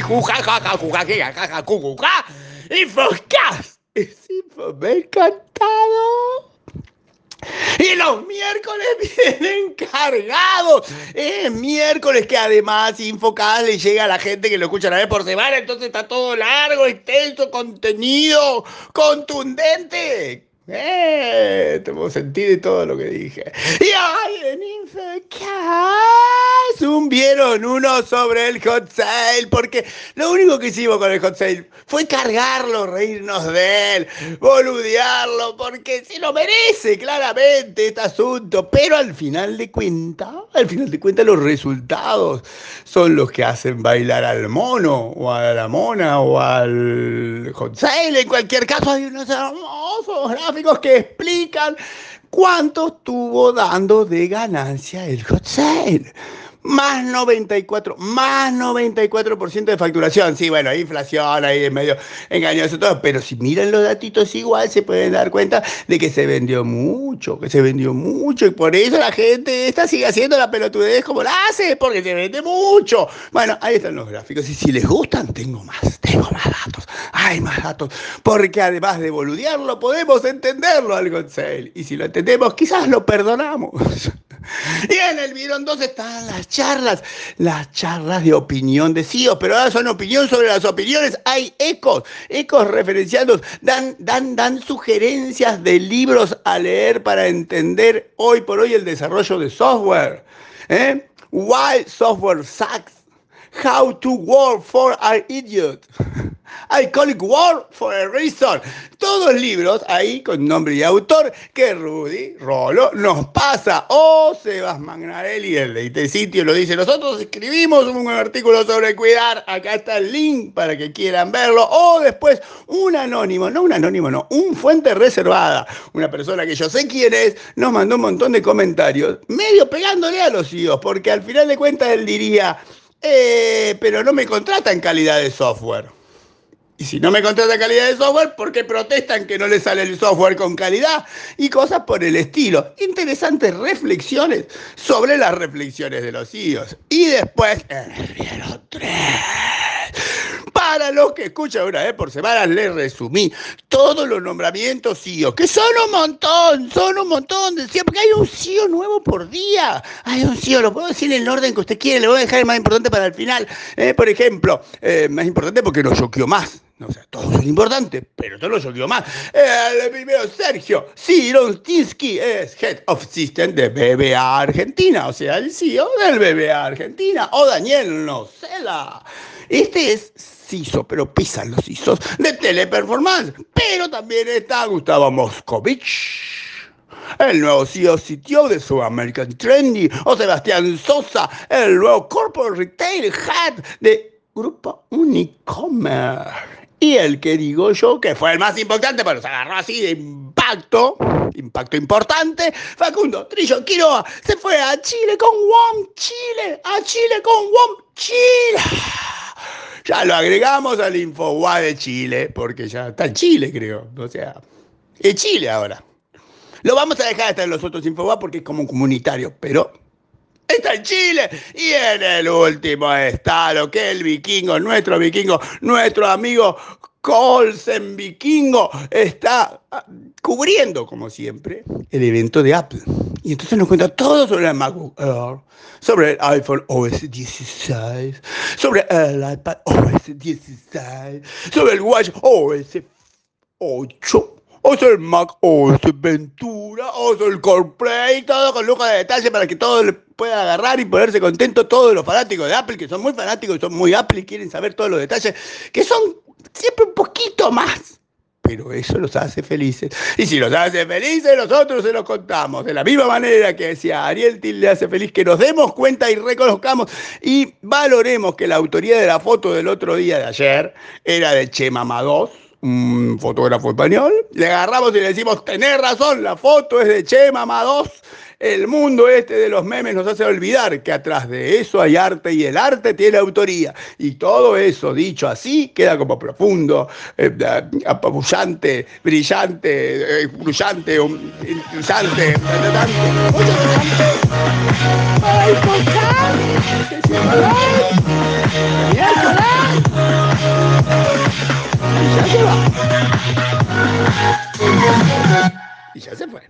jujaja, y foscas. Me ha encantado. Y los miércoles vienen cargados. Es miércoles que además Infocast le llega a la gente que lo escucha una vez por semana. Entonces está todo largo, extenso, contenido, contundente. Eh, tengo sentido y todo lo que dije. Y hoy en Infocast vieron uno sobre el hot sale, porque lo único que hicimos con el hot sale fue cargarlo, reírnos de él, boludearlo, porque se lo merece claramente este asunto. Pero al final de cuentas, al final de cuentas los resultados son los que hacen bailar al mono, o a la mona, o al hot sale. En cualquier caso hay unos hermosos gráficos que explican cuánto estuvo dando de ganancia el hot sale. Más 94, más 94% de facturación. Sí, bueno, hay inflación, ahí es medio engañoso todo, pero si miran los datitos igual se pueden dar cuenta de que se vendió mucho, que se vendió mucho. Y por eso la gente esta sigue haciendo la pelotudez como la hace, porque se vende mucho. Bueno, ahí están los gráficos. Y si les gustan, tengo más, tengo más datos, hay más datos, porque además de boludearlo podemos entenderlo al sale y si lo entendemos quizás lo perdonamos. Y en el Virón 2 están las charlas, las charlas de opinión de CIOs, pero ahora son opinión sobre las opiniones. Hay ecos, ecos referenciados, dan, dan, dan sugerencias de libros a leer para entender hoy por hoy el desarrollo de software. ¿eh? Why software sucks. How to work for an idiot. I call it War for a Reason. Todos libros ahí con nombre y autor que Rudy Rolo nos pasa. O Sebas Magnarelli, el de sitio, lo dice. Nosotros escribimos un artículo sobre cuidar. Acá está el link para que quieran verlo. O después un anónimo, no un anónimo, no, un fuente reservada. Una persona que yo sé quién es, nos mandó un montón de comentarios, medio pegándole a los hijos, porque al final de cuentas él diría. Eh, pero no me contrata en calidad de software. Y si no me contrata calidad de software, ¿por qué protestan que no le sale el software con calidad? Y cosas por el estilo. Interesantes reflexiones sobre las reflexiones de los CEOs. Y después, el 3. Para los que escuchan una vez por semana, les resumí todos los nombramientos CEOs, que son un montón, son un montón de CEOs, porque hay un CEO nuevo por día. Hay un CEO, lo puedo decir en el orden que usted quiere, le voy a dejar el más importante para el final. Eh, por ejemplo, eh, más importante porque nos choqueó más. O sea, todos son importantes, pero todos lo yo más. El primero, Sergio Sirontinsky, es Head of System de BBA Argentina, o sea, el CEO del BBA Argentina. O Daniel Nocela. Este es CISO, pero pisan los CISOs de Teleperformance. Pero también está Gustavo Moscovich el nuevo CEO CTO de South American Trendy, o Sebastián Sosa, el nuevo Corporate Retail Head de Grupo Unicommerce. Y el que digo yo, que fue el más importante, pero se agarró así de impacto, impacto importante, Facundo Trillo Quiroga se fue a Chile con WOM Chile, a Chile con WOM Chile. Ya lo agregamos al InfoWA de Chile, porque ya está en Chile, creo. O sea, es Chile ahora. Lo vamos a dejar estar en los otros InfoWA porque es como un comunitario, pero está en Chile. Y en el último está lo que el vikingo, nuestro vikingo, nuestro amigo Colsen Vikingo, está ah, cubriendo, como siempre, el evento de Apple. Y entonces nos cuenta todo sobre el MacBook Air, sobre el iPhone OS 16, sobre el iPad OS 16, sobre el Watch OS 8 o sea el Mac OS Ventura, o sea el CorePlay, todo con lujo de detalle para que todo le pueda agarrar y ponerse contento todos los fanáticos de Apple, que son muy fanáticos, son muy Apple y quieren saber todos los detalles, que son siempre un poquito más. Pero eso los hace felices. Y si los hace felices, nosotros se los contamos. De la misma manera que decía Ariel Til le hace feliz que nos demos cuenta y reconozcamos y valoremos que la autoría de la foto del otro día de ayer era de Chema Mados un fotógrafo español, le agarramos y le decimos, tenés razón, la foto es de Chema Mados. El mundo este de los memes nos hace olvidar que atrás de eso hay arte y el arte tiene autoría. Y todo eso dicho así queda como profundo, eh, apabullante, brillante, eh, brillante, um, brillante, ¡Ay, as ever.